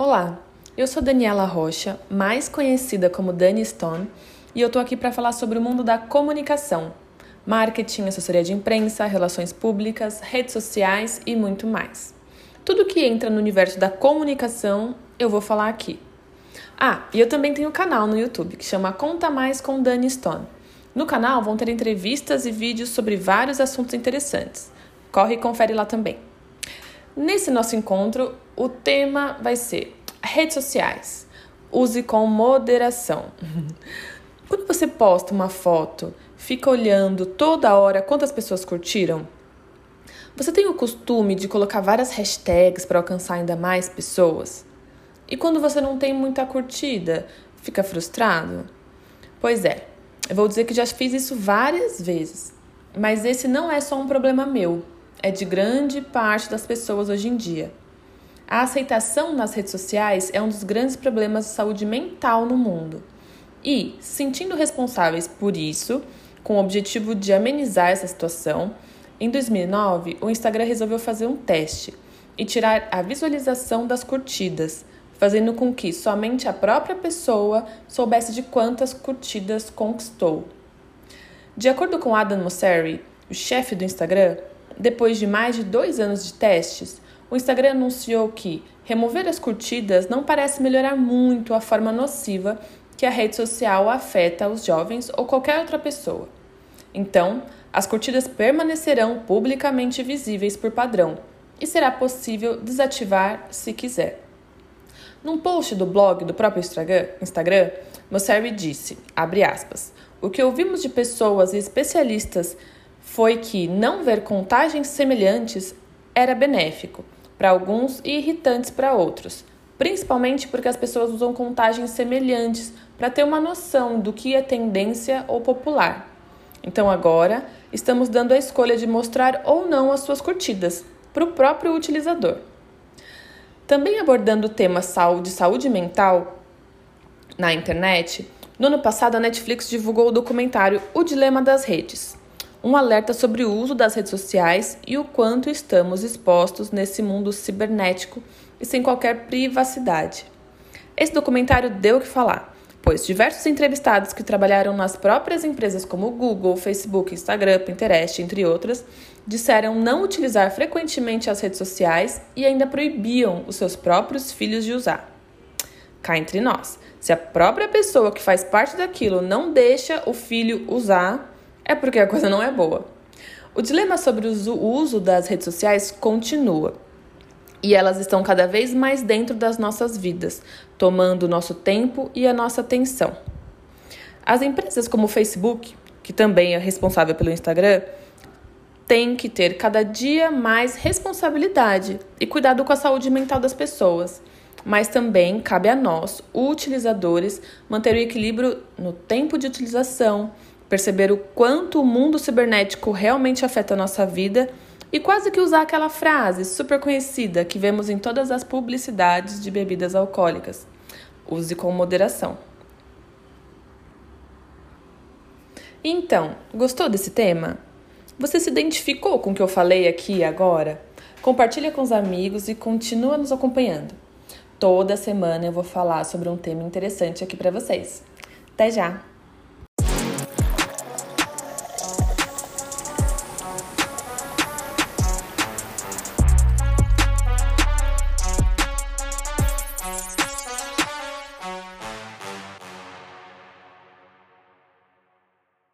Olá, eu sou Daniela Rocha, mais conhecida como Dani Stone, e eu tô aqui para falar sobre o mundo da comunicação, marketing, assessoria de imprensa, relações públicas, redes sociais e muito mais. Tudo que entra no universo da comunicação, eu vou falar aqui. Ah, e eu também tenho um canal no YouTube que chama Conta Mais com Dani Stone. No canal vão ter entrevistas e vídeos sobre vários assuntos interessantes. Corre e confere lá também. Nesse nosso encontro, o tema vai ser redes sociais. Use com moderação. Quando você posta uma foto, fica olhando toda hora quantas pessoas curtiram? Você tem o costume de colocar várias hashtags para alcançar ainda mais pessoas? E quando você não tem muita curtida, fica frustrado? Pois é, eu vou dizer que já fiz isso várias vezes. Mas esse não é só um problema meu, é de grande parte das pessoas hoje em dia. A aceitação nas redes sociais é um dos grandes problemas de saúde mental no mundo. E, sentindo responsáveis por isso, com o objetivo de amenizar essa situação, em 2009 o Instagram resolveu fazer um teste e tirar a visualização das curtidas, fazendo com que somente a própria pessoa soubesse de quantas curtidas conquistou. De acordo com Adam Mosseri, o chefe do Instagram, depois de mais de dois anos de testes, o Instagram anunciou que remover as curtidas não parece melhorar muito a forma nociva que a rede social afeta os jovens ou qualquer outra pessoa. Então, as curtidas permanecerão publicamente visíveis por padrão e será possível desativar se quiser. Num post do blog do próprio Instagram, Mosseri disse, aspas, o que ouvimos de pessoas e especialistas foi que não ver contagens semelhantes era benéfico, para alguns e irritantes para outros, principalmente porque as pessoas usam contagens semelhantes para ter uma noção do que é tendência ou popular. Então agora estamos dando a escolha de mostrar ou não as suas curtidas para o próprio utilizador. Também abordando o tema de saúde mental na internet, no ano passado a Netflix divulgou o documentário O Dilema das Redes um alerta sobre o uso das redes sociais e o quanto estamos expostos nesse mundo cibernético e sem qualquer privacidade. Esse documentário deu o que falar, pois diversos entrevistados que trabalharam nas próprias empresas como Google, Facebook, Instagram, Pinterest, entre outras, disseram não utilizar frequentemente as redes sociais e ainda proibiam os seus próprios filhos de usar. Cá entre nós, se a própria pessoa que faz parte daquilo não deixa o filho usar, é porque a coisa não é boa. O dilema sobre o uso das redes sociais continua. E elas estão cada vez mais dentro das nossas vidas, tomando o nosso tempo e a nossa atenção. As empresas como o Facebook, que também é responsável pelo Instagram, têm que ter cada dia mais responsabilidade e cuidado com a saúde mental das pessoas. Mas também cabe a nós, utilizadores, manter o equilíbrio no tempo de utilização, perceber o quanto o mundo cibernético realmente afeta a nossa vida e quase que usar aquela frase super conhecida que vemos em todas as publicidades de bebidas alcoólicas: use com moderação. Então, gostou desse tema? Você se identificou com o que eu falei aqui agora? Compartilha com os amigos e continua nos acompanhando. Toda semana eu vou falar sobre um tema interessante aqui para vocês. Até já!